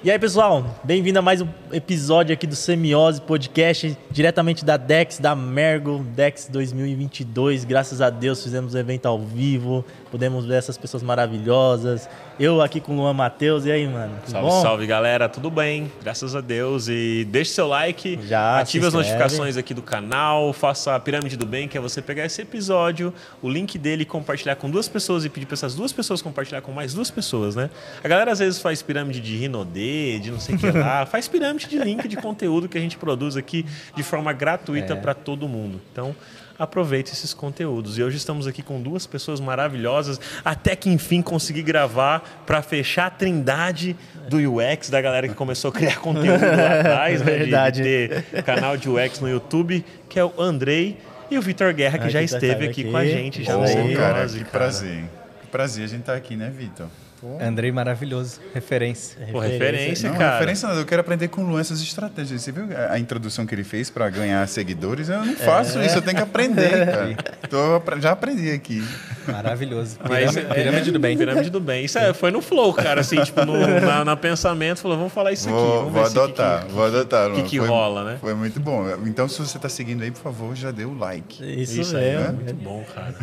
E aí, pessoal, bem-vindo a mais um episódio aqui do Semiose Podcast, diretamente da Dex, da Mergo, Dex 2022. Graças a Deus fizemos o evento ao vivo, pudemos ver essas pessoas maravilhosas. Eu aqui com o Luan Matheus, e aí, mano? Salve, bom? salve, galera, tudo bem? Graças a Deus. E deixe seu like, Já ative as notificações aqui do canal, faça a pirâmide do bem, que é você pegar esse episódio, o link dele compartilhar com duas pessoas e pedir para essas duas pessoas compartilhar com mais duas pessoas, né? A galera às vezes faz pirâmide de Rinodê, de não sei o que lá, faz pirâmide de link de conteúdo que a gente produz aqui de forma gratuita é. para todo mundo. Então, aproveite esses conteúdos. E hoje estamos aqui com duas pessoas maravilhosas, até que enfim consegui gravar para fechar a trindade do UX, da galera que começou a criar conteúdo lá atrás, né? Verdade. De, de ter canal de UX no YouTube, que é o Andrei e o Vitor Guerra, que ah, já que tá esteve aqui, aqui, com a gente. Já no cara, que prazer. Que prazer a gente estar tá aqui, né, Vitor? Pô. Andrei maravilhoso, referência. Pô, referência, não, cara. Referência, eu quero aprender com o Luan essas estratégias. Você viu a introdução que ele fez para ganhar seguidores? Eu não faço é. isso, eu tenho que aprender, cara. Tô, já aprendi aqui. Maravilhoso. Mas, pirâmide, é, pirâmide do bem. Pirâmide do bem. Isso é, foi no flow, cara, assim, tipo, no, na, na, pensamento, falou, vamos falar isso vou, aqui. Vamos vou adotar, que, vou adotar. O que, que foi, rola, né? Foi muito bom. Então, se você está seguindo aí, por favor, já dê o like. Isso, isso é, né? muito bom, cara.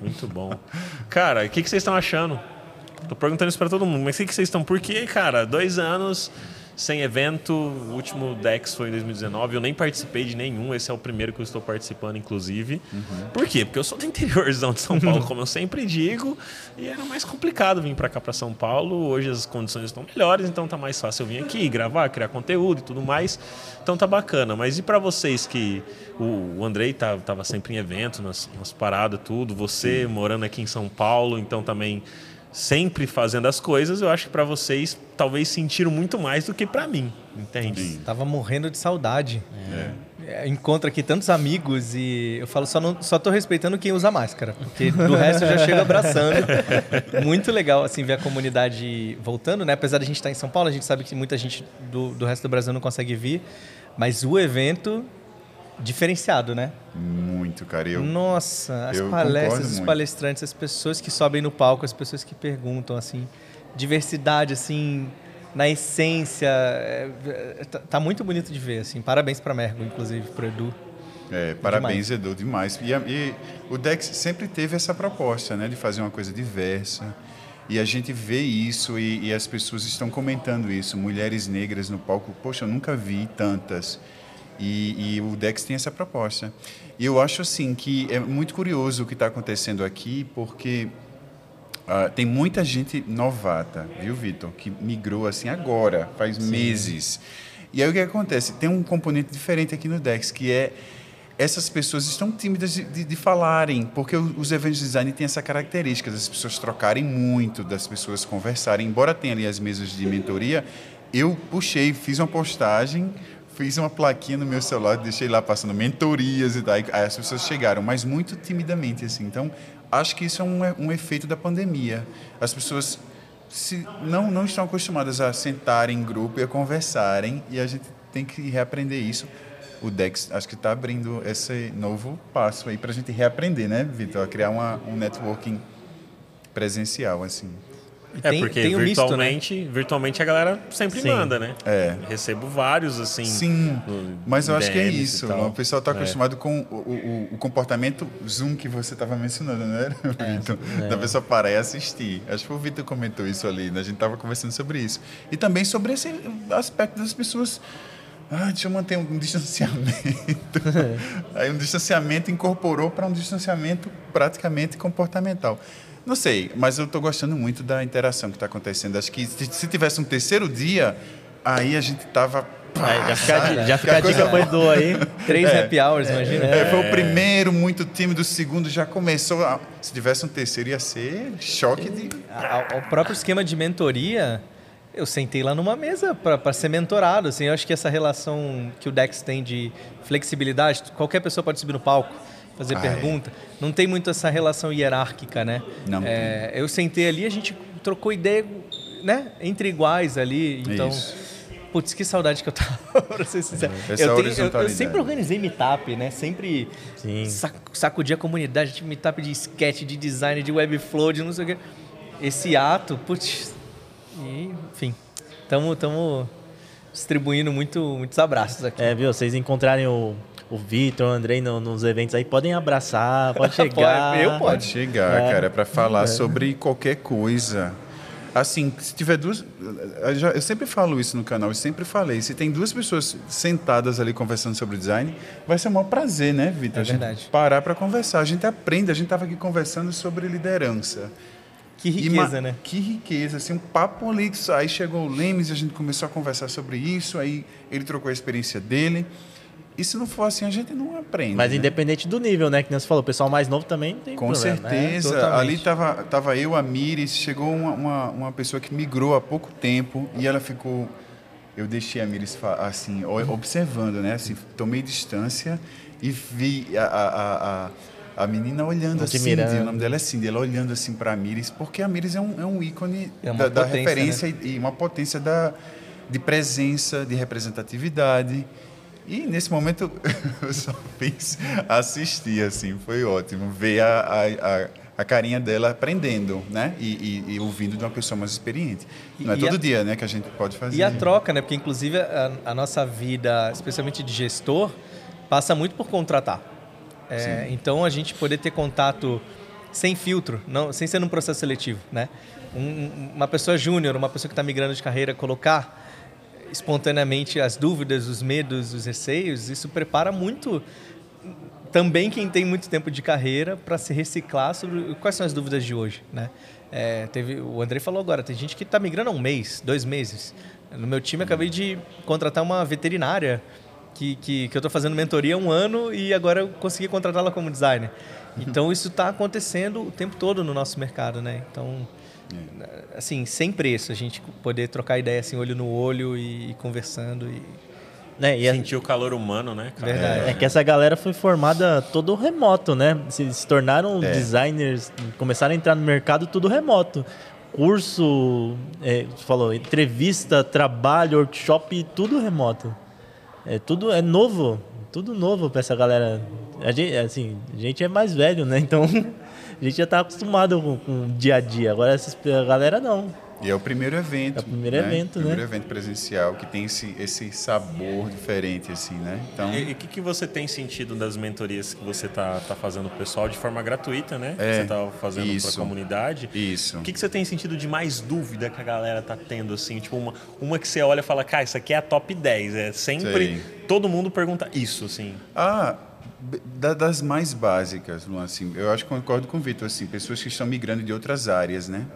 Muito bom. Cara, o que, que vocês estão achando? Tô perguntando isso para todo mundo. Mas o que, vocês estão? Porque, cara, dois anos sem evento. O último Dex foi em 2019. Eu nem participei de nenhum. Esse é o primeiro que eu estou participando, inclusive. Uhum. Por quê? Porque eu sou do interiorzão de São Paulo, como eu sempre digo. E era mais complicado vir para cá, para São Paulo. Hoje as condições estão melhores, então tá mais fácil eu vir aqui, gravar, criar conteúdo e tudo mais. Então tá bacana. Mas e para vocês que o Andrei tá, tava sempre em evento, nas, nas paradas, tudo. Você morando aqui em São Paulo, então também sempre fazendo as coisas, eu acho que para vocês talvez sentiram muito mais do que para mim, entende? Sim. Tava morrendo de saudade. É. É, encontro aqui tantos amigos e eu falo só não, só tô respeitando quem usa máscara, porque do resto eu já chego abraçando. Muito legal assim ver a comunidade voltando, né? Apesar de a gente estar em São Paulo, a gente sabe que muita gente do, do resto do Brasil não consegue vir, mas o evento diferenciado, né? Muito, cara. Eu, Nossa, as palestras, os palestrantes, as pessoas que sobem no palco, as pessoas que perguntam, assim, diversidade, assim, na essência, é, é tá, tá, muito bonito de ver, assim. Parabéns para Mergo, inclusive, para Edu. É, parabéns, demais. Edu, demais. E, e, o Dex sempre teve essa proposta, né, de fazer uma coisa diversa. E a gente vê isso e, e as pessoas estão comentando isso. Mulheres negras no palco, poxa, eu nunca vi tantas. E, e, o Dex tem essa proposta. E eu acho assim que é muito curioso o que está acontecendo aqui, porque uh, tem muita gente novata, viu, Vitor, que migrou assim agora, faz Sim. meses. E aí o que acontece? Tem um componente diferente aqui no Dex, que é essas pessoas estão tímidas de, de, de, falarem, porque os eventos de design têm essa característica das pessoas trocarem muito, das pessoas conversarem. Embora tenha ali as mesas de mentoria, eu puxei, fiz uma postagem fiz uma plaquinha no meu celular, deixei lá passando mentorias e tal. Aí as pessoas chegaram, mas muito timidamente, assim. Então, acho que isso é um, um efeito da pandemia. As pessoas se, não, não estão acostumadas a sentar em grupo e a conversarem, e a gente tem que reaprender isso. O Dex acho que está abrindo esse novo passo aí para a gente reaprender, né, Vitor? A criar uma, um networking presencial, assim. E é, tem, porque tem virtualmente, misto, né? virtualmente a galera sempre Sim. manda, né? É. Recebo vários, assim. Sim, mas eu acho que é isso. O pessoal está é. acostumado é. com o, o, o, comportamento Zoom que você estava mencionando, né, é, Vitor? É. Da pessoa parar e assistir. Acho que o Vitor comentou isso ali, né? A gente estava conversando sobre isso. E também sobre esse aspecto das pessoas ah, deixa eu manter um distanciamento. Aí um distanciamento incorporou para um distanciamento praticamente comportamental. Não sei, mas eu estou gostando muito da interação que está acontecendo. Acho que se tivesse um terceiro dia, aí a gente tava é, já fica, já fica a dica pro Edu aí. Três é, happy hours, é, imagina. É, foi o primeiro, muito tímido. O segundo já começou. A, se tivesse um terceiro, ia ser choque de. O próprio esquema de mentoria, eu sentei lá numa mesa para ser mentorado. Assim, eu acho que essa relação que o Dex tem de flexibilidade, qualquer pessoa pode subir no palco fazer ah, pergunta. É. Não tem muito essa relação hierárquica, né? Não. É, eu sentei ali, a gente trocou ideia, né? Entre iguais ali. Então, Isso. putz, que saudade que eu tava, pra ser sincero. É, eu, tenho, eu, eu, sempre organizei meetup, né? Sempre sac, sacudi a comunidade, tipo meetup de sketch, de design, de webflow, de não sei o quê. Esse ato, putz, e, enfim. Estamos distribuindo muito, muitos abraços aqui. É, viu? Vocês encontrarem o, o Vitor, o Andrei no, nos eventos aí, podem abraçar, pode chegar. eu pode chegar, é. cara, para falar é. sobre qualquer coisa. Assim, se tiver duas. Eu, já, eu sempre falo isso no canal, eu sempre falei. Se tem duas pessoas sentadas ali conversando sobre design, vai ser um maior prazer, né, Vitor? É a gente parar para conversar. A gente aprende, a gente estava aqui conversando sobre liderança. Que riqueza, né? Que riqueza, assim, um papo ali. Aí chegou o Lemes e a gente começou a conversar sobre isso, aí ele trocou a experiência dele. E se não for assim, a gente não aprende. Mas né? independente do nível, né? Que você falou, o pessoal mais novo também tem Com problema, né? certeza. É, Ali tava, tava eu, a Miris, chegou uma, uma, uma, pessoa que migrou há pouco tempo e ela ficou... Eu deixei a Miris assim, observando, né? Assim, tomei distância e vi a, a, a a menina olhando assim, o nome dela é Cindy, ela olhando assim para a Miris, porque a Miris é um, é um ícone é da, da referência né? e, uma potência da, de presença, de representatividade. E nesse momento eu só fiz assistir, assim, foi ótimo. Ver a, a, a carinha dela aprendendo, né? E, e, e, ouvindo de uma pessoa mais experiente. Não é todo a, dia, né, que a gente pode fazer. E a troca, né? Porque, inclusive, a, a nossa vida, especialmente de gestor, passa muito por contratar. É, então, a gente poder ter contato sem filtro, não, sem ser num processo seletivo, né? Um, uma pessoa júnior, uma pessoa que está migrando de carreira, colocar espontaneamente as dúvidas, os medos, os receios, isso prepara muito também quem tem muito tempo de carreira para se reciclar sobre quais são as dúvidas de hoje, né? É, teve, o André falou agora, tem gente que está migrando há um mês, dois meses. No meu time, acabei de contratar uma veterinária que, que, que eu estou fazendo mentoria há um ano e agora eu consegui contratá-la como designer. Então, isso está acontecendo o tempo todo no nosso mercado, né? Então, é. assim, sem preço, a gente poder trocar ideia assim, olho no olho e, e conversando e... Né? E Sentir o calor humano, né? Cara? Verdade. É, é que essa galera foi formada todo remoto, né? Se, se tornaram é. designers, começaram a entrar no mercado tudo remoto. Curso, é, falou, entrevista, trabalho, workshop, tudo remoto. É tudo é novo, tudo novo para essa galera. A gente, assim, a gente é mais velho, né? Então a gente já está acostumado com, com, o dia a dia. Agora essa galera não. E é o primeiro evento. É o primeiro né? evento, o primeiro né? evento presencial que tem esse, esse sabor diferente, assim, né? Então... E o que, que você tem sentido das mentorias que você tá, tá fazendo o pessoal de forma gratuita, né? É, você tá fazendo para a comunidade. Isso. O que, que você tem sentido de mais dúvida que a galera tá tendo, assim? Tipo, uma, uma que você olha e fala, cara, isso aqui é a top 10. É sempre... Sei. Todo mundo pergunta isso, assim. Ah, das mais básicas, Luan, assim, eu acho que concordo com o Vitor, assim, pessoas que estão migrando de outras áreas, né?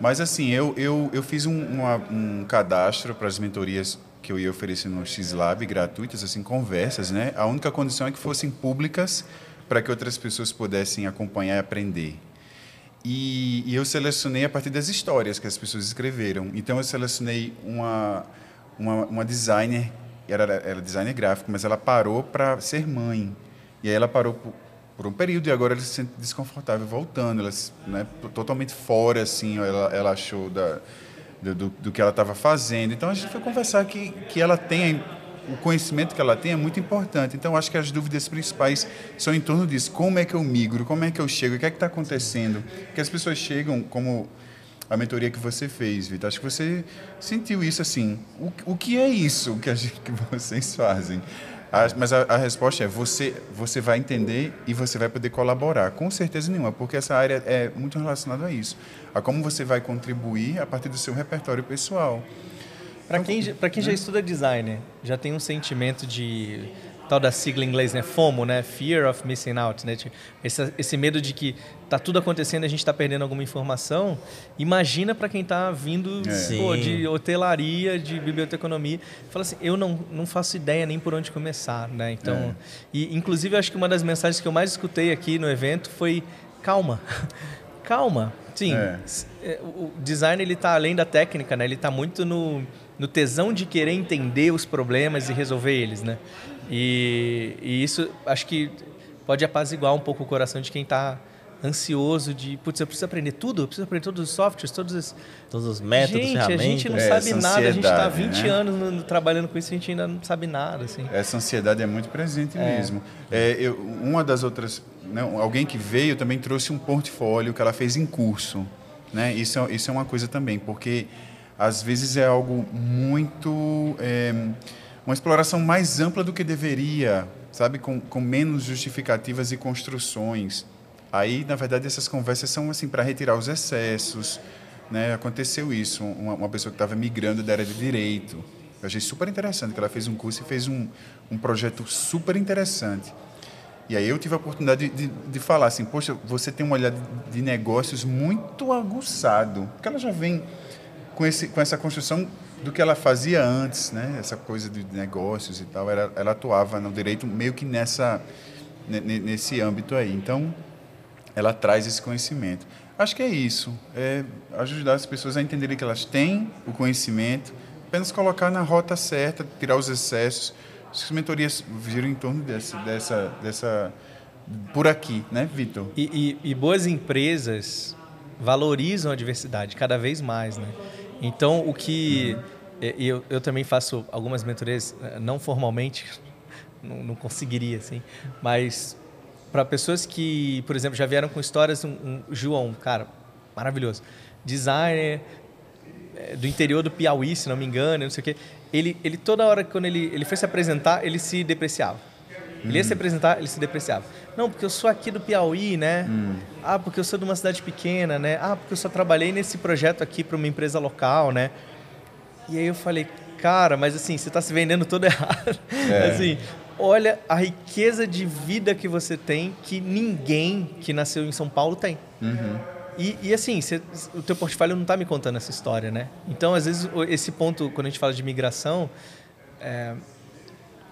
Mas, assim, eu, eu, eu fiz um, uma, um cadastro para as mentorias que eu ia oferecer no X-Lab, gratuitas, assim, conversas, né? A única condição é que fossem públicas para que outras pessoas pudessem acompanhar e aprender. E, e, eu selecionei a partir das histórias que as pessoas escreveram. Então, eu selecionei uma, uma, uma designer, era, era designer gráfico, mas ela parou para ser mãe. E aí ela parou por, por, um período e agora ela se sente desconfortável voltando, ela né, totalmente fora assim, ela, ela achou da, do, do que ela estava fazendo. Então a gente foi conversar que que ela tem o conhecimento que ela tem é muito importante. Então acho que as dúvidas principais são em torno disso: como é que eu migro, como é que eu chego, o que é que está acontecendo? Que as pessoas chegam como a mentoria que você fez, Vitor. Acho que você sentiu isso assim. O, o que é isso que, gente, que vocês fazem? A, mas a, a, resposta é você, você vai entender e você vai poder colaborar. Com certeza nenhuma, porque essa área é muito relacionada a isso. A como você vai contribuir a partir do seu repertório pessoal. Para quem, quem já né? estuda design, já tem um sentimento de tal da sigla em inglês, né? FOMO, né? Fear of Missing Out, né? Tipo, esse, esse medo de que tá tudo acontecendo e a gente está perdendo alguma informação. Imagina para quem está vindo é. pô, de hotelaria, de biblioteconomia. Fala assim, eu não, não faço ideia nem por onde começar, né? Então, é. e inclusive acho que uma das mensagens que eu mais escutei aqui no evento foi calma. calma. Sim, é. é. o design ele está além da técnica, né? Ele está muito no, no tesão de querer entender os problemas e resolver eles, né? E, e isso acho que pode apaziguar um pouco o coração de quem está ansioso de, putz, eu preciso aprender tudo, eu preciso aprender todos os softwares, todos os... Todos os métodos, gente, ferramentas. a gente não é, sabe nada, a gente está 20 né? anos no, no, trabalhando com isso e a gente ainda não sabe nada, assim. Essa ansiedade é muito presente é. mesmo. É, eu, uma das outras, né, alguém que veio também trouxe um portfólio que ela fez em curso, né? Isso, é, isso é uma coisa também, porque às vezes é algo muito. É, uma exploração mais ampla do que deveria, sabe? Com, com menos justificativas e construções. Aí, na verdade, essas conversas são assim para retirar os excessos. Né? Aconteceu isso, uma, uma pessoa que estava migrando da área de direito. Eu achei super interessante que ela fez um curso e fez um, um projeto super interessante. E aí eu tive a oportunidade de, de, de falar assim, poxa, você tem um olhar de, de negócios muito aguçado, porque ela já vem com, esse, com essa construção do que ela fazia antes, né? Essa coisa de negócios e tal, ela, ela atuava no direito meio que nessa nesse âmbito aí. Então, ela traz esse conhecimento. Acho que é isso, é ajudar as pessoas a entenderem que elas têm o conhecimento, apenas colocar na rota certa, tirar os excessos. As mentorias viram em torno dessa, dessa, dessa por aqui, né, Vitor? E, e, e boas empresas valorizam a diversidade cada vez mais, né? Então, o que eu, eu também faço algumas mentorias, eh, não formalmente, não, não conseguiria, assim, mas para pessoas que, por exemplo, já vieram com histórias, um, um João, cara, maravilhoso, designer eh, do interior do Piauí, se não me engano, não sei o quê. Ele, ele toda hora quando ele, ele foi se apresentar, ele se depreciava. Ele ia se hum. apresentar, ele se depreciava. Não, porque eu sou aqui do Piauí, né? Hum. Ah, porque eu sou de uma cidade pequena, né? Ah, porque eu só trabalhei nesse projeto aqui para uma empresa local, né? E aí eu falei, cara, mas assim, você está se vendendo todo errado. É. assim, olha a riqueza de vida que você tem que ninguém que nasceu em São Paulo tem. Uhum. E, e, assim, você, o teu portfólio não está me contando essa história, né? Então, às vezes, esse ponto, quando a gente fala de migração, é,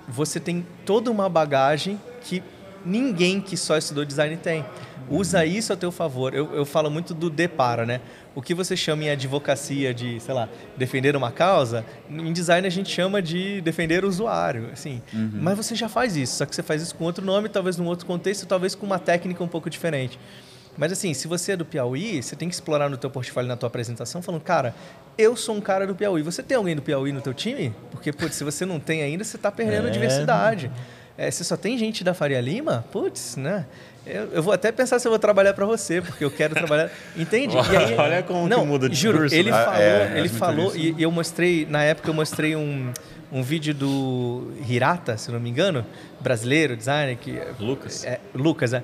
você tem toda uma bagagem que ninguém que só estudou design tem. Usa isso a teu favor. Eu, eu falo muito do depara, né? O que você chama em advocacia de, sei lá, defender uma causa, em design a gente chama de defender o usuário, assim. Uhum. Mas você já faz isso, só que você faz isso com outro nome, talvez num outro contexto, talvez com uma técnica um pouco diferente. Mas assim, se você é do Piauí, você tem que explorar no teu portfólio, na tua apresentação, falando, cara, eu sou um cara do Piauí. Você tem alguém do Piauí no teu time? Porque, putz, se você não tem ainda, você está perdendo é. diversidade. É, se só tem gente da Faria Lima, putz, né? Eu, eu, vou até pensar se eu vou trabalhar para você, porque eu quero trabalhar. Entende? Aí, Olha como não, que muda de juro, curso, ele né? falou, é, ele falou e, e, eu mostrei na época eu mostrei um, um vídeo do Hirata, se não me engano, brasileiro, designer que Lucas. É, Lucas, é.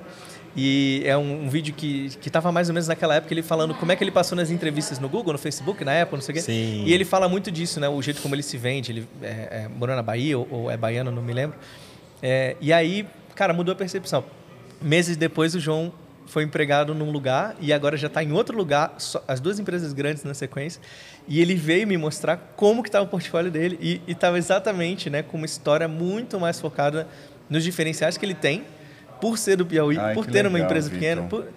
E é um, um vídeo que estava mais ou menos naquela época ele falando como é que ele passou nas entrevistas no Google, no Facebook, na Apple, não sei o quê. Sim. E ele fala muito disso, né? O jeito como ele se vende. Ele é, é, morou na Bahia ou, ou, é baiano, não me lembro. É, e aí, cara, mudou a percepção. Meses depois, o João foi empregado num lugar e agora já está em outro lugar, só, as duas empresas grandes na sequência. E ele veio me mostrar como que estava o portfólio dele e estava exatamente, né, com uma história muito mais focada nos diferenciais que ele tem por ser do Piauí, Ai, por ter legal, uma empresa pequena. Por...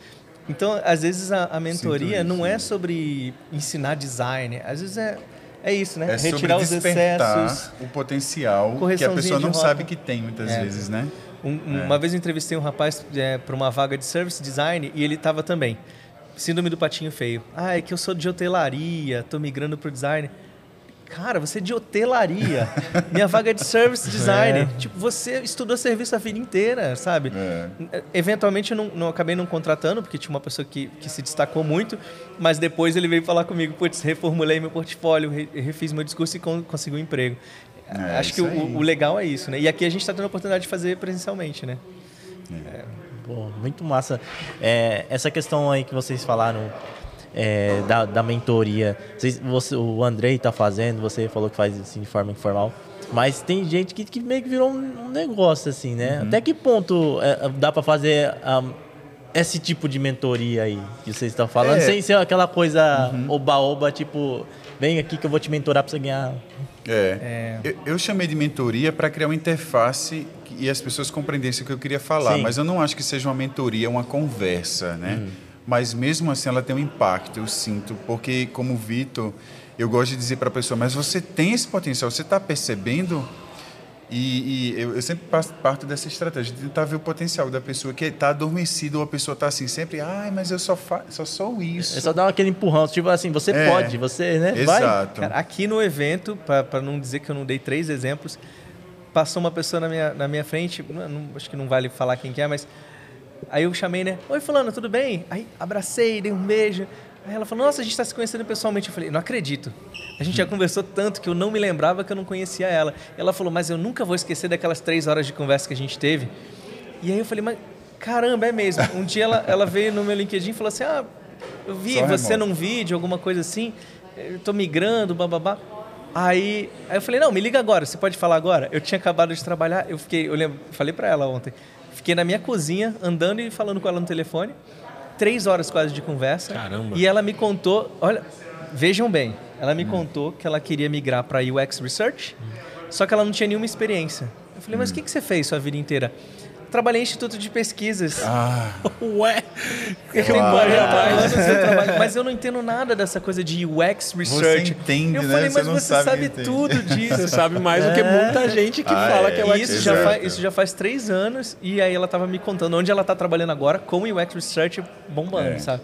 Então, às vezes a, a mentoria não é sobre ensinar design, às vezes é é isso, né? É Retirar os excessos, o potencial que a pessoa não sabe que tem muitas é. vezes, né? Um, é. Uma vez eu entrevistei um rapaz é, para uma vaga de service design e ele estava também. Síndrome do patinho feio. Ah, é que eu sou de hotelaria, estou migrando para o design. Cara, você é de hotelaria. Minha vaga é de service design. É. Tipo, você estudou serviço a vida inteira, sabe? É. Eventualmente eu não, não, acabei não contratando, porque tinha uma pessoa que, que se destacou muito, mas depois ele veio falar comigo, putz, reformulei meu portfólio, refiz meu discurso e con consegui um emprego. É, Acho que o, o, legal é isso, né? E aqui a gente está tendo a oportunidade de fazer presencialmente, né? É. Pô, muito massa. É, essa questão aí que vocês falaram é, da, da mentoria. Você, o Andrei está fazendo, você falou que faz assim, de forma informal. Mas tem gente que, que meio que virou um negócio, assim, né? Uhum. Até que ponto é, dá para fazer um, esse tipo de mentoria aí que vocês estão falando, é. sem ser aquela coisa uhum. oba-oba, uhum. tipo, vem aqui que eu vou te mentorar para você ganhar. É. é. Eu, eu, chamei de mentoria para criar uma interface e as pessoas compreendessem o que eu queria falar, Sim. mas eu não acho que seja uma mentoria, uma conversa, né? Uhum mas mesmo assim ela tem um impacto, eu sinto, porque como Vitor, eu gosto de dizer para a pessoa, mas você tem esse potencial, você está percebendo? E, e eu, eu, sempre parto dessa estratégia, de tentar ver o potencial da pessoa que está adormecida ou a pessoa está assim, sempre, ai, mas eu só, fa só sou isso. É só dar aquele empurrão, tipo assim, você é, pode, você, né? Exato. Vai. Aqui no evento, para não dizer que eu não dei três exemplos, passou uma pessoa na minha, na minha frente, não, não, acho que não vale falar quem que é, mas Aí eu chamei, né? Oi, fulano, tudo bem? Aí abracei, dei um beijo. Aí ela falou, nossa, a gente está se conhecendo pessoalmente. Eu falei, não acredito. A gente já conversou tanto que eu não me lembrava que eu não conhecia ela. Ela falou, mas eu nunca vou esquecer daquelas três horas de conversa que a gente teve. E aí eu falei, mas caramba, é mesmo. Um dia ela, ela veio no meu LinkedIn e falou assim, ah, eu vi Só você remoto. num vídeo, alguma coisa assim, eu tô migrando, bababá. Aí, aí eu falei, não, me liga agora, você pode falar agora? Eu tinha acabado de trabalhar, eu fiquei, eu lembro, falei pra ela ontem, fiquei na minha cozinha, andando e falando com ela no telefone, três horas quase de conversa. Caramba. E ela me contou, olha, vejam bem, ela me contou que ela queria migrar para UX Research, só que ela não tinha nenhuma experiência. Eu falei, mas o que, que você fez sua vida inteira? Trabalhei em instituto de pesquisas. Ah, Ué, Eu Claro. 40 anos eu trabalho, mas eu não entendo nada dessa coisa de UX Research. entende, eu né? falei, Você mas não você sabe sabe, tudo disso. você sabe mais do que muita gente que Ah, fala é. que é o isso já, faz, isso já faz três anos, e aí ela tava me contando onde ela tá trabalhando agora com UX Research bombando, É. sabe?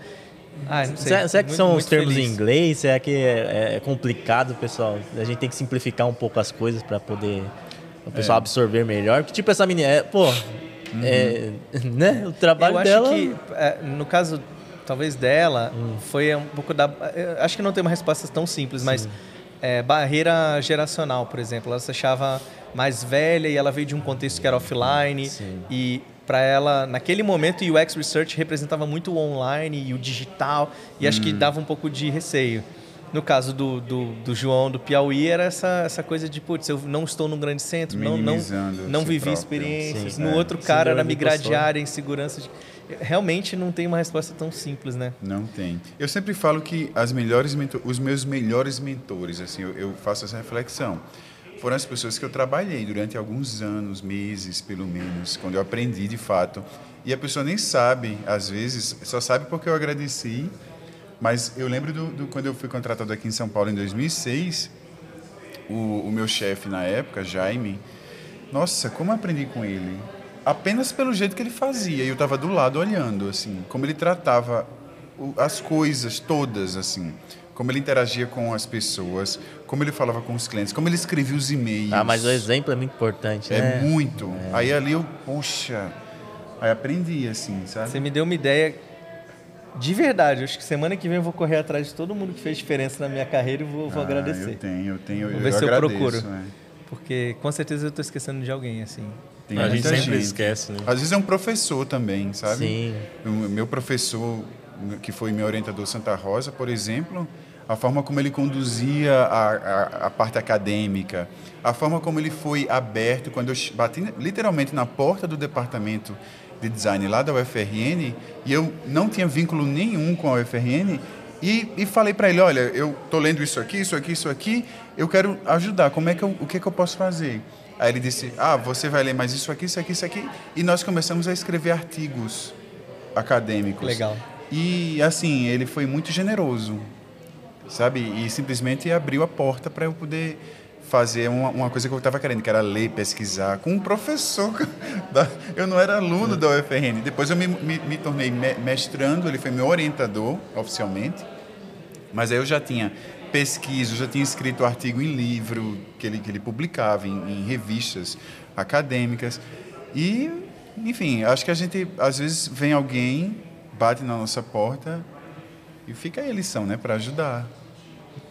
Ah, não sei. Será, será que Muito- são muito os termos feliz. em inglês? Será que é, é complicado, pessoal? A gente tem que simplificar um pouco as coisas para poder o pessoal É. absorver melhor. Porque, tipo, essa menina, é, pô, é, né? O trabalho Eu acho dela. que, é, no caso, talvez dela, foi um pouco da. Acho que não tem uma resposta tão simples, mas é, barreira geracional, por exemplo. Ela se achava mais velha e ela veio de um contexto que era offline. Sim. E para ela, naquele momento, o UX Research representava muito o online e o digital, e acho que dava um pouco de receio. No caso do, do, do João do Piauí, era essa, essa coisa de, putz, eu não estou num grande centro, não, não, não vivi próprio. experiências. Sim. no É. outro cara era migrar de área, insegurança. De... Realmente não tem uma resposta tão simples, né? Não tem. Eu sempre falo que as melhores os meus melhores mentores, assim, eu, eu faço essa reflexão. Foram as pessoas que eu trabalhei durante alguns anos, meses, pelo menos, quando eu aprendi de fato. E a pessoa nem sabe, às vezes, só sabe porque eu agradeci. Mas eu lembro do, do- quando eu fui contratado aqui em São Paulo em 2006, o, o meu chefe na época, Jaime, nossa, como eu aprendi com ele. Apenas pelo jeito que ele fazia. E eu estava do lado olhando, assim, como ele tratava o- as coisas todas, assim. Como ele interagia com as pessoas, como ele falava com os clientes, como ele escrevia os e-mails. Ah, mas o exemplo é muito importante, É né? muito. Aí ali eu, poxa, aí aprendi, assim, sabe? Você me deu uma ideia de verdade. Acho que semana que vem eu vou correr atrás de todo mundo que fez diferença na minha carreira e vou, vou Ah, agradecer. Eu tenho, eu tenho. Vou eu ver se eu agradeço, procuro. é. Porque com certeza eu tô esquecendo de alguém, assim. Tem a gente sempre esquece, né? Às vezes é um professor também, sabe? Sim. O meu professor, que foi meu orientador Santa Rosa, por exemplo, a forma como ele conduzia a, a, a parte acadêmica, a forma como ele foi aberto quando eu bati literalmente na porta do departamento de design lá da UFRN e eu não tinha vínculo nenhum com a UFRN e, e falei para ele, olha, eu tô lendo isso aqui, isso aqui, isso aqui, eu quero ajudar. Como é que eu, o que é que eu posso fazer? Aí ele disse, ah, você vai ler mais isso aqui, isso aqui, isso aqui, e nós começamos a escrever artigos acadêmicos. Legal. E assim, ele foi muito generoso, sabe? E simplesmente abriu a porta para eu poder fazer uma, uma coisa que eu estava querendo, que era ler, pesquisar, com um professor. da- eu não era aluno da UFRN. Depois eu me, me, me tornei me- mestrando, ele foi meu orientador oficialmente. Mas aí eu já tinha pesquisa, já tinha escrito artigo em livro que ele, que ele publicava, em, em revistas acadêmicas. E, enfim, acho que a gente, às vezes, vem alguém, bate na nossa porta e fica aí a lição, né, para ajudar.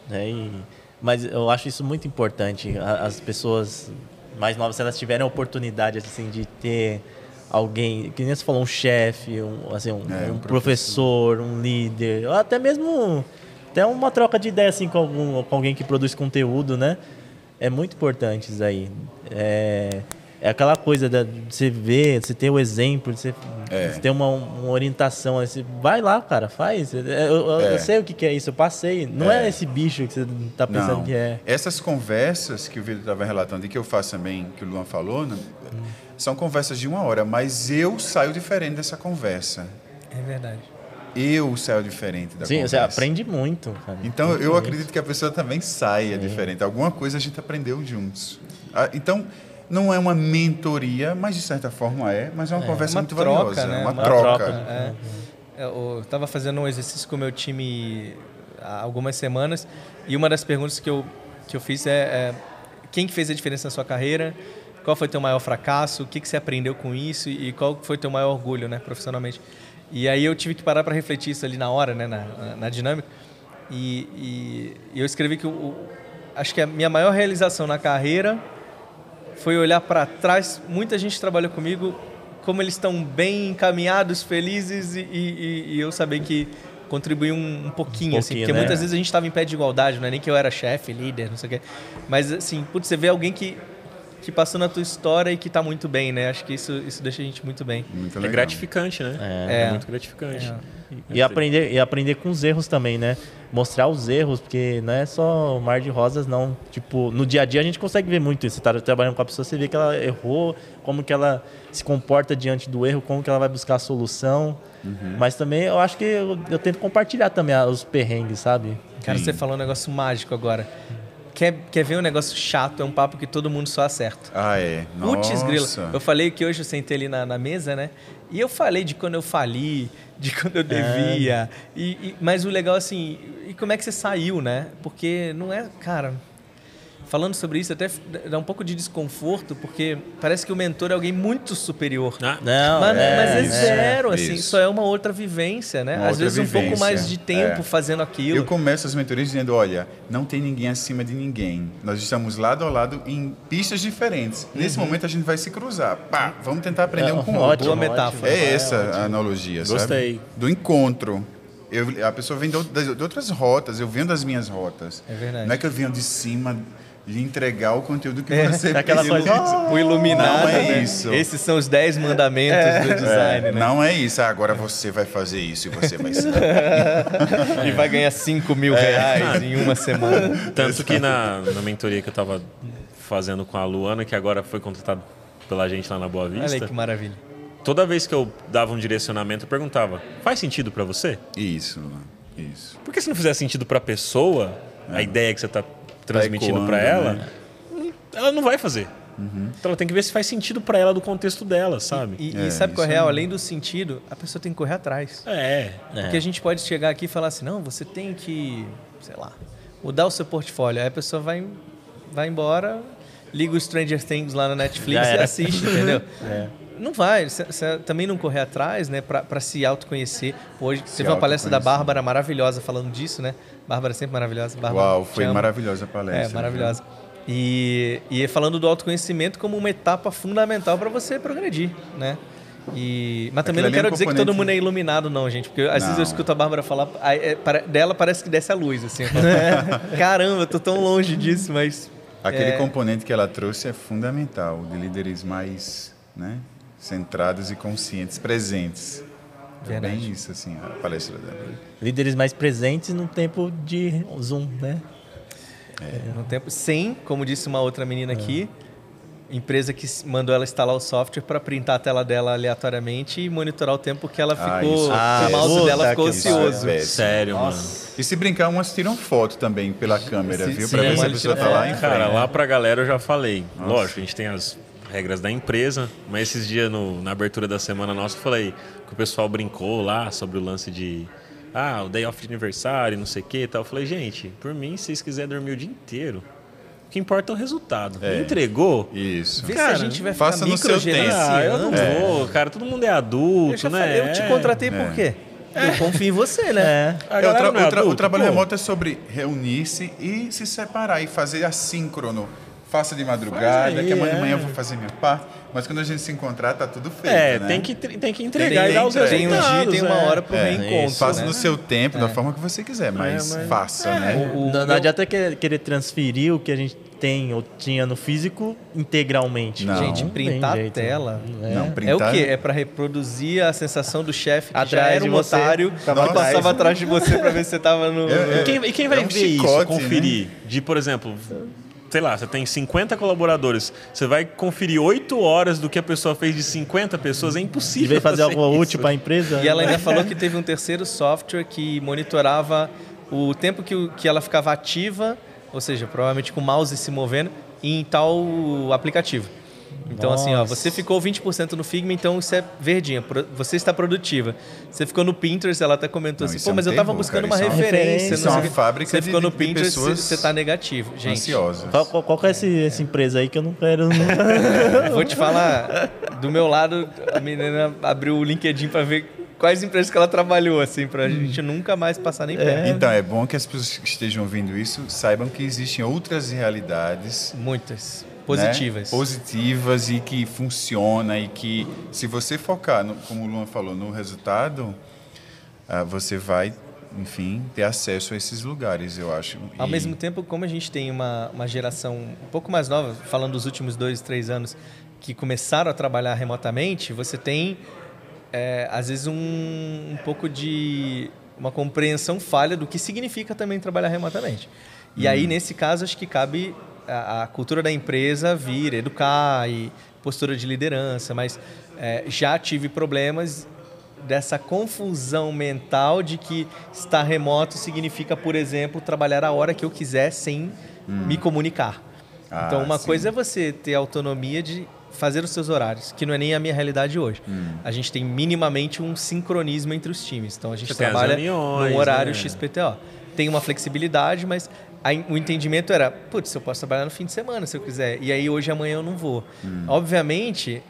É, e- mas eu acho isso muito importante. As pessoas mais novas, se elas tiverem a oportunidade assim, de ter alguém, que nem você falou, um chefe, um, assim, um, É, um um professor, um líder, ou até mesmo até uma troca de ideia assim, com, algum, com alguém que produz conteúdo, né? É muito importante isso aí. É, é aquela coisa de você ver, você ter o exemplo, de você, É. você ter uma, uma orientação. aí Você vai lá, cara, faz. Eu, eu- eu É. sei o que, que é isso, eu passei. Não é, É. esse bicho que você tá pensando Não. que é. Essas conversas que o Vitor estava relatando e que eu faço também, que o Luan falou, né, são conversas de uma hora, mas eu saio diferente dessa conversa. É verdade. Eu saio diferente da Sim, conversa. você aprende muito, cara. Então, Muito eu muito. acredito que a pessoa também saia diferente. Alguma coisa a gente aprendeu juntos. Ah, Então, não é uma mentoria, mas de certa forma é, mas é uma conversa uma muito troca, valiosa. né? Uma, Uma troca. troca. É. Eu estava fazendo um exercício com o meu time há algumas semanas e uma das perguntas que eu, que eu fiz é, é quem que fez a diferença na sua carreira, qual foi teu maior fracasso, o que, que você aprendeu com isso e qual foi teu maior orgulho né, profissionalmente. E aí eu tive que parar para refletir isso ali na hora, né, na, na, na dinâmica. E, e, e, eu escrevi que o, acho que a minha maior realização na carreira foi olhar para trás. Muita gente trabalha comigo, como eles estão bem encaminhados, felizes, e, e, e eu saber que contribuí um, um, pouquinho, um assim, porque né? muitas vezes a gente estava em pé de igualdade, não é nem que eu era chefe, líder, não sei o quê. Mas, assim, putz, você vê alguém que que passou na tua história e que está muito bem, né? Acho que isso, isso deixa a gente muito bem. Muito é gratificante, né? É, é. é muito gratificante. É. E, aprender, e aprender com os erros também, né? Mostrar os erros, porque não é só mar de rosas, não. Tipo, no dia a dia a gente consegue ver muito isso. Você tá trabalhando com a pessoa, você vê que ela errou, como que ela se comporta diante do erro, como que ela vai buscar a solução. Uhum. Mas também eu acho que eu, eu, tento compartilhar também os perrengues, sabe? Cara, Sim. você falou um negócio mágico agora. Quer, quer ver um negócio chato? É um papo que todo mundo só acerta. Ah, é? Putz, grilo. Eu falei que hoje eu sentei ali na, na mesa, né? E eu falei de quando eu fali, de quando eu devia. É. E, e, mas o legal, assim, e como é que você saiu, né? Porque não é, cara falando sobre isso até dá um pouco de desconforto, porque parece que o mentor é alguém muito superior. Ah, não, mas é, mas é zero, é, assim, isso. só é uma outra vivência, né? Uma Às vezes vivência, um pouco mais de tempo é. fazendo aquilo. Eu começo as mentorias dizendo, olha, não tem ninguém acima de ninguém. Nós estamos lado a lado em pistas diferentes. Uhum. Nesse momento a gente vai se cruzar. Pá, vamos tentar aprender é, um com o outro. Boa metáfora. É essa a analogia, Gostei. sabe? Do encontro. Eu, a pessoa vem de, de outras rotas, eu venho das minhas rotas. É verdade. Não é que eu venho de cima de entregar o conteúdo que é, você aquela coisa, oh, o iluminado, não é né? isso. Esses são os 10 mandamentos é, do design, é, né? Não é isso. Ah, agora você vai fazer isso e você vai ser. e vai ganhar 5 mil é. reais em uma semana. Tanto que na, na mentoria que eu estava fazendo com a Luana, que agora foi contratada pela gente lá na Boa Vista. Olha aí que maravilha. Toda vez que eu dava um direcionamento, eu perguntava: faz sentido para você? Isso, isso. Porque se não fizer sentido para a pessoa, a é. ideia que você está transmitindo para ela, né? ela não vai fazer. Uhum. Então ela tem que ver se faz sentido para ela do contexto dela, sabe? E, e, é, e sabe qual é real? Além do sentido, a pessoa tem que correr atrás. É. Porque é. a gente pode chegar aqui e falar assim, não, você tem que, sei lá, mudar o seu portfólio. Aí a pessoa vai, vai embora, liga o Stranger Things lá na Netflix e assiste, entendeu? É. Não vai, você também não correr atrás, né, para se autoconhecer. Hoje se teve uma palestra da Bárbara maravilhosa falando disso, né? Bárbara é sempre maravilhosa. Bárbara, Uau, foi maravilhosa a palestra. É, maravilhosa. E, e falando do autoconhecimento como uma etapa fundamental para você progredir, né? E, mas também Aquilo não quero é um dizer que todo mundo é iluminado, não, gente. Porque às não. vezes eu escuto a Bárbara falar, é, dela parece que desce a luz, assim. Caramba, eu tô tão longe disso, mas. Aquele é... componente que ela trouxe é fundamental, de líderes mais né, centrados e conscientes, presentes. Verdade. É bem isso, assim, a palestra dela. Líderes mais presentes no tempo de Zoom, né? É. No tempo, sem, como disse uma outra menina é. aqui, empresa que mandou ela instalar o software para printar a tela dela aleatoriamente e monitorar o tempo que ela ah, ficou. Ah, o mouse dela ficou ocioso. É Sério, Nossa. mano. E se brincar, umas tiram foto também pela câmera, sim, viu? Para ver se a pessoa tá lá em Cara, frente. lá pra galera eu já falei. Nossa. Lógico, a gente tem as regras da empresa, mas esses dias no, na abertura da semana nossa eu falei que o pessoal brincou lá sobre o lance de ah, o day off de aniversário, não sei o que e tal. Eu falei, gente, por mim, se vocês quiserem dormir o dia inteiro, o que importa é o resultado. É. Entregou? Isso. Vê cara, se a gente vai ficar faça no seu tempo. Ah, eu não é. vou, cara. Todo mundo é adulto, eu né? Falei, eu te contratei por é. quê? Eu confio em você, né? É. É, o, tra é adulto, o, trabalho pô. remoto é sobre reunir-se e se separar e fazer assíncrono faça de madrugada, aí, que amanhã de manhã eu vou fazer minha parte. Mas quando a gente se encontrar, tá tudo feito. É, né? tem, que, tem que entregar tem, e dar os resultados. Tem um dia, tem uma hora pro é, reencontro. Isso, faça né? no seu tempo, da é. forma que você quiser, mas, é, mas faça, é, né? O, o, não, não adianta querer transferir o que a gente tem ou tinha no físico integralmente. Não, gente, printar a tela é. Não, printar... é o quê? É para reproduzir a sensação do chefe que atrás já era um você, otário e passava atrás de você para ver se você tava no... É, é, e, quem, e quem vai um ver chicote, isso, conferir? Né? De, por exemplo sei lá, você tem 50 colaboradores, você vai conferir 8 horas do que a pessoa fez de 50 pessoas, é impossível. E veio fazer algo útil para a empresa. E ela ainda falou que teve um terceiro software que monitorava o tempo que, que ela ficava ativa, ou seja, provavelmente com o mouse se movendo, em tal aplicativo. Então, Nossa. assim, ó, você ficou 20% no Figma, então isso é verdinha. Você está produtiva. Você ficou no Pinterest, ela até comentou não, assim, pô, é um mas eu estava buscando cara, uma é referência. Isso é uma fábrica Você ficou de, no Pinterest, você está negativo. Gente, ansiosas. Qual, qual, qual é esse, essa empresa aí que eu não quero... Vou te falar, do meu lado, a menina abriu o LinkedIn para ver quais empresas que ela trabalhou, assim, pra gente nunca mais passar nem perto. Então, é bom que as pessoas que estejam ouvindo isso saibam que existem outras realidades Muitas. Né, Positivas. positivas e que funciona e que se você focar, no, como o Luan falou, no resultado, ah, você vai, enfim, ter acesso a esses lugares, eu acho. Ao E- mesmo tempo, como a gente tem uma, uma geração um pouco mais nova, falando dos últimos dois, três anos, que começaram a trabalhar remotamente, você tem, é, às vezes, um, um pouco de uma compreensão falha do que significa também trabalhar remotamente. E aí, nesse caso, acho que cabe a, a cultura da empresa vir, educar e postura de liderança, mas é, já tive problemas dessa confusão mental de que estar remoto significa, por exemplo, trabalhar a hora que eu quiser sem me comunicar. Ah, então, uma sim. coisa é você ter autonomia de fazer os seus horários, que não é nem a minha realidade hoje. Hum. A gente tem minimamente um sincronismo entre os times. Então, a gente Você trabalha reuniões, no horário né? XPTO. Tem uma flexibilidade, mas o entendimento era, putz, eu posso trabalhar no fim de semana se eu quiser. E aí, hoje e amanhã eu não vou. Hum. Obviamente,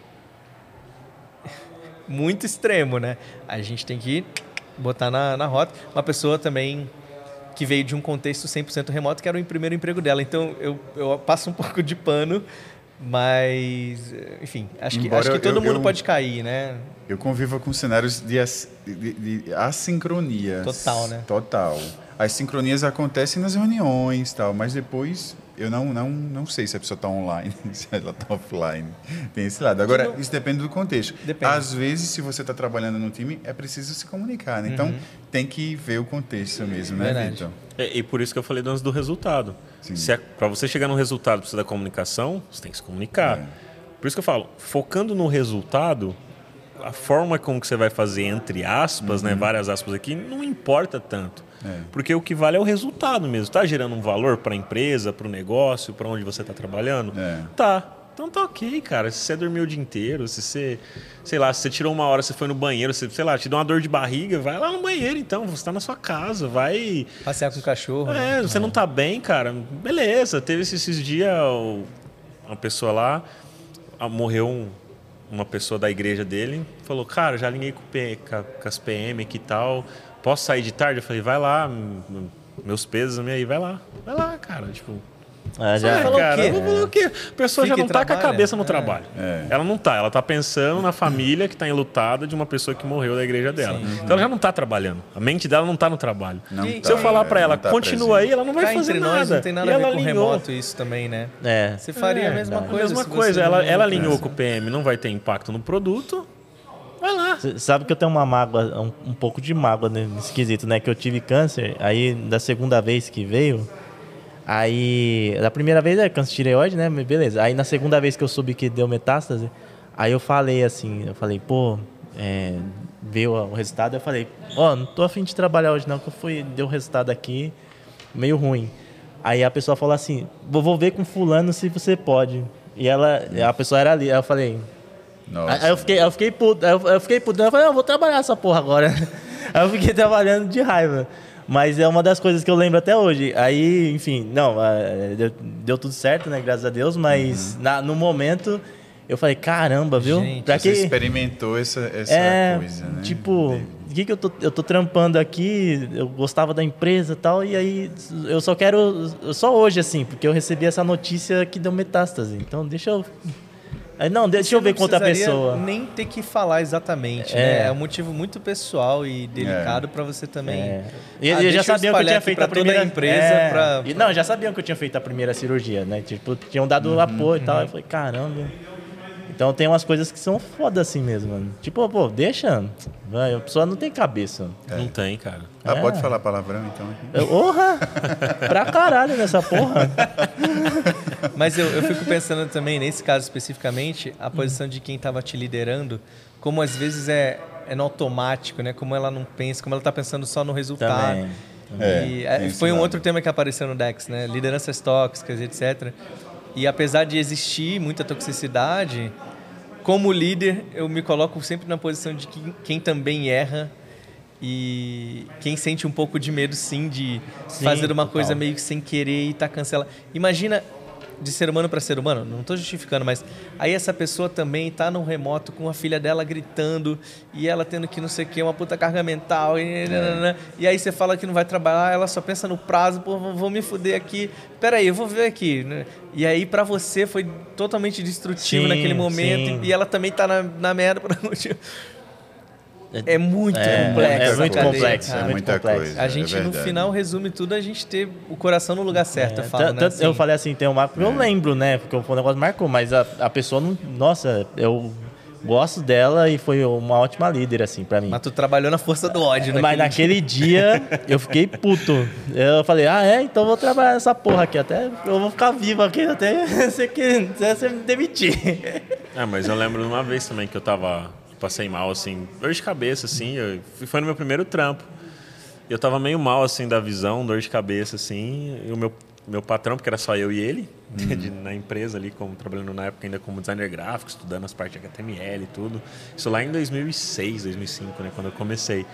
muito extremo, né? A gente tem que botar na, na rota. Uma pessoa também que veio de um contexto 100% remoto, que era o primeiro emprego dela. Então, eu, eu passo um pouco de pano, mas, enfim, acho que, Embora acho que todo eu- mundo eu- pode cair, né? Eu convivo com cenários de, de, de assincronias. Total, né? Total. As sincronias acontecem nas reuniões tal, mas depois eu não, não, não sei se a pessoa está online, se ela está offline. Tem esse lado. Agora, não- isso depende do contexto. Depende. Às vezes, se você está trabalhando no time, é preciso se comunicar, né? Então, tem que ver o contexto mesmo, né, Uhum. Verdade. Vitor? É, e por isso que eu falei antes do resultado. Se para você chegar no resultado precisa da comunicação, você tem que se comunicar. É. Por isso que eu falo, focando no resultado, a forma como que você vai fazer entre aspas, Uhum. né, várias aspas aqui, não importa tanto. É. Porque o que vale é o resultado mesmo. Está gerando um valor para a empresa, para o negócio, para onde você está trabalhando? É. Tá. Então tá ok, cara. Se você dormiu o dia inteiro, se você, sei lá, se você tirou uma hora, você foi no banheiro, você, sei lá, te deu uma dor de barriga, vai lá no banheiro então. Você está na sua casa, vai Passear com o cachorro. né? é, você não tá bem, cara. Beleza, teve esses, esses dias uma pessoa lá, morreu um- uma pessoa da igreja dele, falou, cara, já alinhei com, com as PM aqui e tal, posso sair de tarde? Eu falei, vai lá, meus pesos aí, vai lá. Vai lá, cara, tipo... Ah, É, já, falou o cara, quê? eu vou falar o quê? A pessoa Fica já não tá com a cabeça no É. trabalho. É. Ela não tá, ela tá pensando na família que tá enlutada de uma pessoa que morreu da igreja dela. Então ela já não tá trabalhando. A mente dela não tá no trabalho. Não E- tá, Se eu falar é, pra ela, tá continua presente. aí, ela não vai fazer entre nada. nós não tem nada E a ver ela com alinhou. remoto isso também, né? é. Você faria É, a mesma a coisa. mesma se você coisa. Ela, ela alinhou com o PM, não vai ter impacto no produto. Vai lá. Sabe que eu tenho uma mágoa, um, um pouco de mágoa nesse quesito, né? Que eu tive câncer, aí da segunda vez que veio, aí. Da primeira vez é câncer de tireoide, né? Beleza. Aí na segunda vez que eu soube que deu metástase, aí eu falei assim, eu falei, pô, é, veio o resultado, eu falei, ó, não tô afim de trabalhar hoje não, que eu fui, deu resultado aqui meio ruim. Aí a pessoa falou assim, vou, vou ver com fulano se você pode. E ela, a pessoa era ali, aí eu falei, Nossa. Aí eu fiquei, eu fiquei puto, eu, eu fiquei puto, eu falei, não, eu vou trabalhar essa porra agora. Aí eu fiquei trabalhando de raiva. Mas é uma das coisas que eu lembro até hoje. Aí, enfim, não, é, deu, deu tudo certo, né? Graças a Deus, mas na- no momento eu falei, caramba, viu? Gente, pra Você que. experimentou essa, essa É, coisa, né? tipo, o que, que eu tô, eu tô trampando aqui, eu gostava da empresa e tal, e aí eu só quero, só hoje assim, porque eu recebi essa notícia que deu metástase. Então deixa eu. Aí, não, deixa eu ver com outra pessoa. nem ter que falar exatamente, É. né? É um motivo muito pessoal e delicado pra você também. É. E Ah, já sabiam que eu tinha feito a primeira a empresa É. pra- E, não, já sabiam que eu tinha feito a primeira cirurgia, né? Tipo, tinham dado apoio e tal. Eu falei, caramba. Então tem umas coisas que são foda assim mesmo, mano. Tipo, pô, deixa. Vai, a pessoa não tem cabeça. Não tem, cara. Ah, É. pode falar palavrão então? Eu- Porra! pra caralho nessa porra. Mas eu, eu fico pensando também, nesse caso especificamente, a posição de quem estava te liderando, como às vezes é, é no automático, né? Como ela não pensa, como ela está pensando só no resultado. Também. É, E, é, foi um outro tema que apareceu no Dex, né? Lideranças tóxicas, etc. E apesar de existir muita toxicidade, como líder, eu me coloco sempre na posição de quem, quem também erra e quem sente um pouco de medo, sim, de Sim, fazer uma total. coisa meio que sem querer e tá cancelado. Imagina de ser humano para ser humano, não estou justificando, mas aí essa pessoa também está no remoto com a filha dela gritando e ela tendo que não sei o que, uma puta carga mental. E, é. e aí você fala que não vai trabalhar, ela só pensa no prazo, pô, vou me fuder aqui. Peraí, eu vou ver aqui. Né? E aí para você foi totalmente destrutivo sim, naquele momento sim. e ela também está na, na merda por um motivo. É muito é, complexo. É muito complexo. É, é muito complexo. Coisa, a gente, é no final, resume tudo a gente ter o coração no lugar certo. É, eu, falo, né? assim. eu falei assim, tem uma. Eu lembro, né? Porque o negócio marcou, mas a, a pessoa não. Nossa, eu gosto dela e foi uma ótima líder, assim, para mim. Mas tu trabalhou na força do ódio, né? Mas naquele dia eu fiquei puto. Eu falei, ah, é? Então eu vou trabalhar nessa porra aqui. Até eu vou ficar vivo aqui até você, que, você me demitir. É, mas eu lembro de uma vez também que eu tava passei mal, assim, dor de cabeça, assim. Eu, foi no meu primeiro trampo. Eu tava meio mal, assim, da visão, dor de cabeça, assim. E o meu, meu patrão, porque era só eu e ele, uhum. de, na empresa ali, como, trabalhando na época ainda como designer gráfico, estudando as partes de HTML e tudo. Isso lá em 2006, 2005, né, quando eu comecei.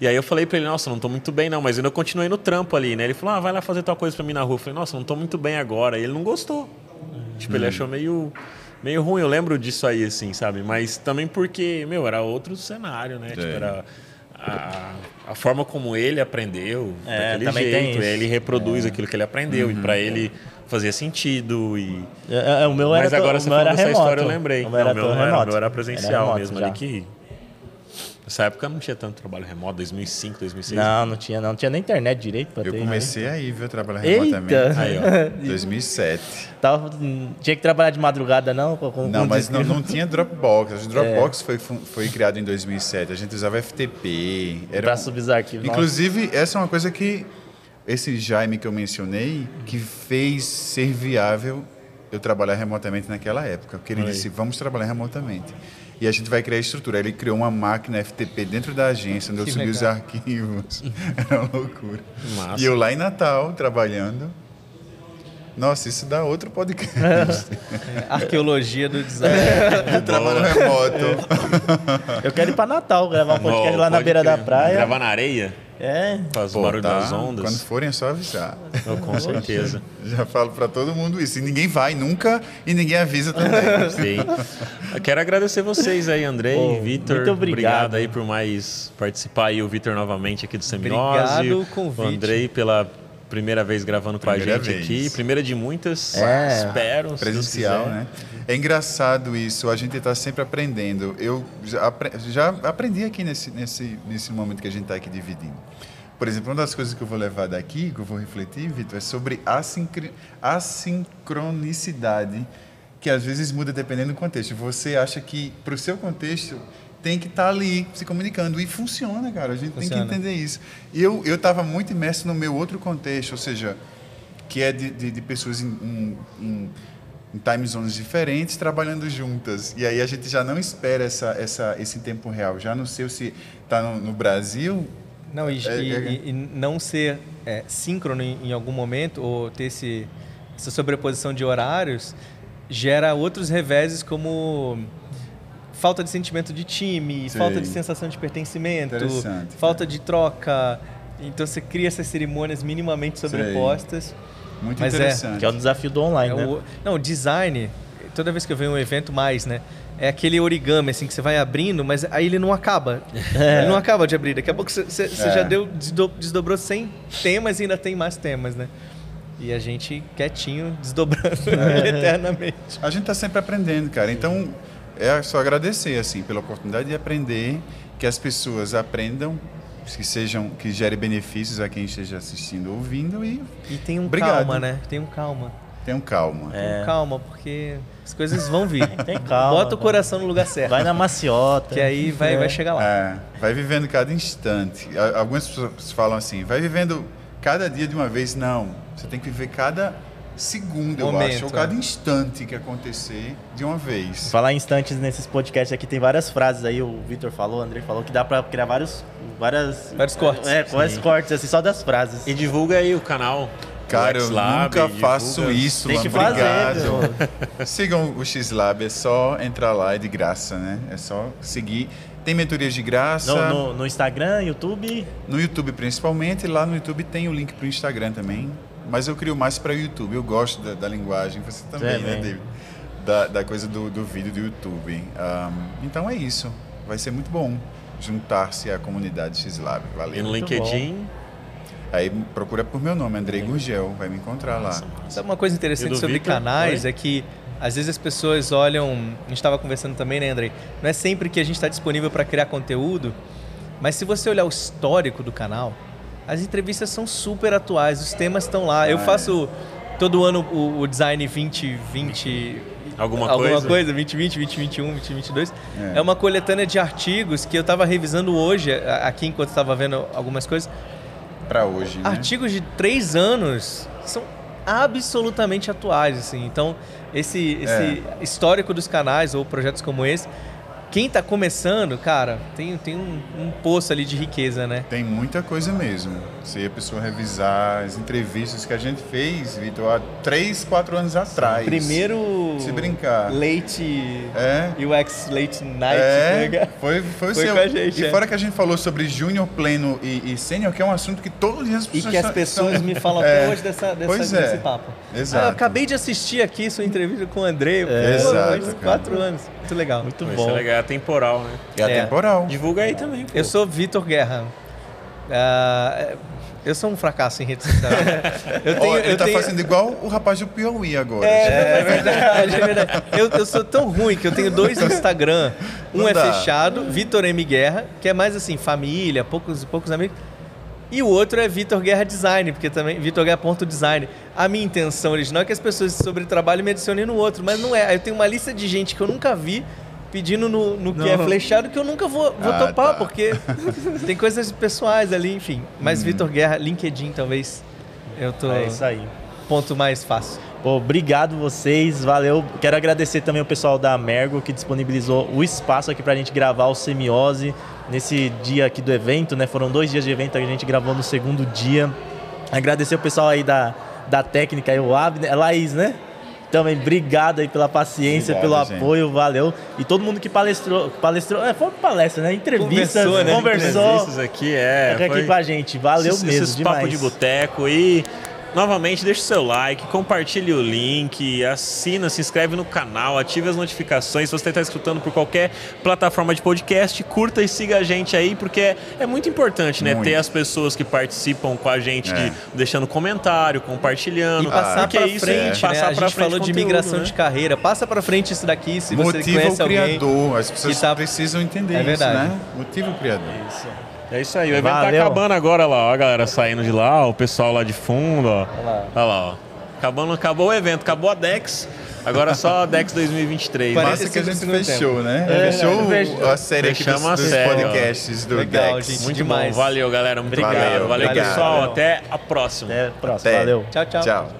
E aí eu falei pra ele, nossa, não tô muito bem não, mas ainda continuei no trampo ali, né? Ele falou, ah, vai lá fazer tal coisa pra mim na rua. Eu falei, nossa, não tô muito bem agora. E ele não gostou. Tipo, ele uhum. achou meio meio ruim. Eu lembro disso aí, assim, sabe? Mas também porque, meu, era outro cenário, né? Tipo, era a, a, forma como ele aprendeu, é, daquele jeito. Ele reproduz é. aquilo que ele aprendeu. Uhum, e para ele fazia sentido. E... É, é o meu Mas era agora você falou dessa remoto. história, eu lembrei. O meu era, Não, meu, era, o meu era presencial era mesmo, já. ali que Nessa época não tinha tanto trabalho remoto, 2005, 2006. Não, não tinha, não, não tinha nem internet direito para ter. Eu comecei né? aí, viu, trabalhar remotamente. Eita. Aí, ó, 2007. Tava, tinha que trabalhar de madrugada, não? Com, não, mas não, não, tinha Dropbox. O Dropbox é. foi, foi criado em 2007. A gente usava FTP. Era para subir os arquivos. Inclusive, nossa. essa é uma coisa que esse Jaime que eu mencionei, que fez ser viável eu trabalhar remotamente naquela época. Porque ele Oi. disse, vamos trabalhar remotamente e a gente vai criar a estrutura. Ele criou uma máquina FTP dentro da agência, onde eu subi os arquivos. Era uma loucura. Massa. E eu lá em Natal, trabalhando. Nossa, isso dá outro podcast. É, arqueologia do design. É, trabalho remoto. Eu quero ir para Natal, gravar um podcast lá na beira da praia. Gravar na areia? É. Faz o barulho tá. das ondas. Quando forem é só avisar. Oh, com certeza. Já falo para todo mundo isso. E ninguém vai nunca e ninguém avisa também. Sim. Eu quero agradecer vocês aí, Andrei e Vitor. Muito obrigado. Obrigado aí por mais participar aí, o Vitor novamente aqui do Semiose. Obrigado o convite. O Andrei pela primeira vez gravando primeira com a gente vez. aqui. Primeira de muitas. É. Espero. Presencial, né? É engraçado isso, a gente está sempre aprendendo. Eu já, apre já aprendi aqui nesse, nesse, nesse momento que a gente está aqui dividindo. Por exemplo, uma das coisas que eu vou levar daqui, que eu vou refletir, Vitor, é sobre assincronicidade, que às vezes muda dependendo do contexto. Você acha que, para o seu contexto, tem que estar tá ali se comunicando. E funciona, cara. A gente funciona. tem que entender isso. Eu estava muito imerso no meu outro contexto, ou seja, que é de, de, de pessoas em, em, em, em time zones diferentes trabalhando juntas. E aí a gente já não espera essa, essa, esse tempo real. Já não sei se está no, no Brasil não, e, é, e, é... e não ser é, síncrono em, em, algum momento, ou ter esse, essa sobreposição de horários, gera outros reveses como falta de sentimento de time, Sim. falta de sensação de pertencimento, falta de troca. Então você cria essas cerimônias minimamente sobrepostas. Sim. Muito Mas é interessante. É, que é o desafio do online, é né? O, não, o design, toda vez que eu venho um evento mais, né? é aquele origami, assim, que você vai abrindo, mas aí ele não acaba. É. Ele não acaba de abrir. Daqui a pouco você, você é. já deu, desdobrou 100 temas e ainda tem mais temas, né? E a gente quietinho, desdobrando é. eternamente. A gente está sempre aprendendo, cara. Então, é só agradecer, assim, pela oportunidade de aprender, que as pessoas aprendam que sejam que gere benefícios a quem esteja assistindo ou ouvindo e e tem um Obrigado. calma né tem um calma tem um calma é. tem um calma porque as coisas vão vir. Tem calma. Bota o coração no lugar certo. Vai na maciota. Que aí vai, é. vai chegar lá. É, vai vivendo cada instante. Algumas pessoas falam assim, vai vivendo cada dia de uma vez. Não, você tem que viver cada segundo, Momento, eu acho, ou cada instante que acontecer de uma vez. Falar instantes nesses podcasts aqui, tem várias frases aí, o Vitor falou, o André falou, que dá pra criar vários... Várias, vários cortes. É, vários cortes, assim, só das frases. E divulga aí o canal Cara, eu nunca faço isso, Tem que obrigado. Fazer, Sigam o X-Lab, é só entrar lá, é de graça, né? É só seguir. Tem mentorias de graça. No, no, no Instagram, YouTube? No YouTube principalmente, lá no YouTube tem o link para o Instagram também. Mas eu crio mais para YouTube. Eu gosto da, da linguagem, você também, né, David? Da, da, coisa do, do vídeo do YouTube. Um, então é isso. Vai ser muito bom juntar-se à comunidade X-Lab. Valeu. E no LinkedIn? Aí procura por meu nome, Andrei Gurgel, vai me encontrar lá. Sabe uma coisa interessante sobre Victor? canais Oi? é que às vezes as pessoas olham, a gente estava conversando também, né, Andrei? Não é sempre que a gente está disponível para criar conteúdo, mas se você olhar o histórico do canal, as entrevistas são super atuais, os temas estão lá. Eu ah, faço todo ano o, o design 2020 Alguma, alguma coisa? coisa, 2020, 2021, 2022. É. é uma coletânea de artigos que eu estava revisando hoje, aqui enquanto estava vendo algumas coisas. Para hoje. Né? Artigos de três anos são absolutamente atuais, assim. Então, esse, esse é. histórico dos canais ou projetos como esse quem está começando, cara, tem, tem um, um, poço ali de riqueza, né? Tem muita coisa mesmo. Se a pessoa revisar as entrevistas que a gente fez, Vitor, há três, quatro anos atrás. Primeiro. Se brincar. Late. É. UX Late Night. É. Né? Foi, foi, foi seu. com a gente. E é. fora que a gente falou sobre Júnior Pleno e, e Sênior, que é um assunto que todos as pessoas. E que as pessoas estão... me falam é. até hoje dessa, dessa, pois é. desse papo. Exato. Ah, eu acabei de assistir aqui sua entrevista com o André. É. Exato. Quatro anos. Muito legal. Muito bom. É legal, é atemporal, né? É atemporal. Divulga aí também. Pô. Eu sou Vitor Guerra. Uh, eu sou um fracasso em rede social. eu tenho, oh, ele eu tá tenho... fazendo igual o rapaz do Piauí agora. É, é verdade, é verdade. Eu, eu, sou tão ruim que eu tenho dois Instagram. Um Não é dá. fechado, Vitor M. Guerra, que é mais assim, família, poucos, poucos amigos. E o outro é Vitor Guerra Design, porque também Vitor Guerra ponto design. A minha intenção original é que as pessoas sobre trabalho me adicionem no outro, mas não é. Eu tenho uma lista de gente que eu nunca vi pedindo no, no que é flechado que eu nunca vou, vou ah, topar, tá. porque tem coisas pessoais ali, enfim. Mas hum. Vitor Guerra, LinkedIn talvez eu tô. É isso aí. Ponto mais fácil. Pô, obrigado vocês, valeu. Quero agradecer também o pessoal da Mergo que disponibilizou o espaço aqui pra gente gravar o Semiose nesse dia aqui do evento, né? Foram dois dias de evento que a gente gravou no segundo dia. Agradecer o pessoal aí da, da técnica, aí, o Abner, a Laís, né? Também, obrigado aí pela paciência, obrigado, pelo apoio, gente. valeu. E todo mundo que palestrou, palestrou, é, foi palestra, né? Entrevistas, conversou, né? conversou. Aqui, é. Foi... aqui com a gente, valeu esses, mesmo esses demais. papo de boteco e Novamente, deixe o seu like, compartilhe o link, assina, se inscreve no canal, ative as notificações. Se você está escutando por qualquer plataforma de podcast, curta e siga a gente aí, porque é muito importante, né? Muito. Ter as pessoas que participam com a gente, é. de, deixando comentário, compartilhando. E passar para frente, é. passar né? A gente falou conteúdo, de migração né? de carreira. Passa para frente isso daqui, se Motiva você conhece o criador. As pessoas tá... precisam entender é isso, né? Motiva o criador. Isso. É isso aí, o evento tá Valeu. tá acabando agora lá, ó, a galera saindo de lá, o pessoal lá de fundo, ó. Olha lá, Olha lá ó. Acabando, acabou o evento, acabou a Dex. Agora só a Dex 2023. Parece que a gente fechou, tempo. né? É, fechou, fechou a série aqui dos, dos série, podcasts do Legal, Dex. Gente, Muito demais. bom. Valeu, galera. Muito obrigado. Valeu, valeu, valeu pessoal. Valeu. Até a próxima. Até a próxima. Até. Valeu. Tchau, tchau. Tchau.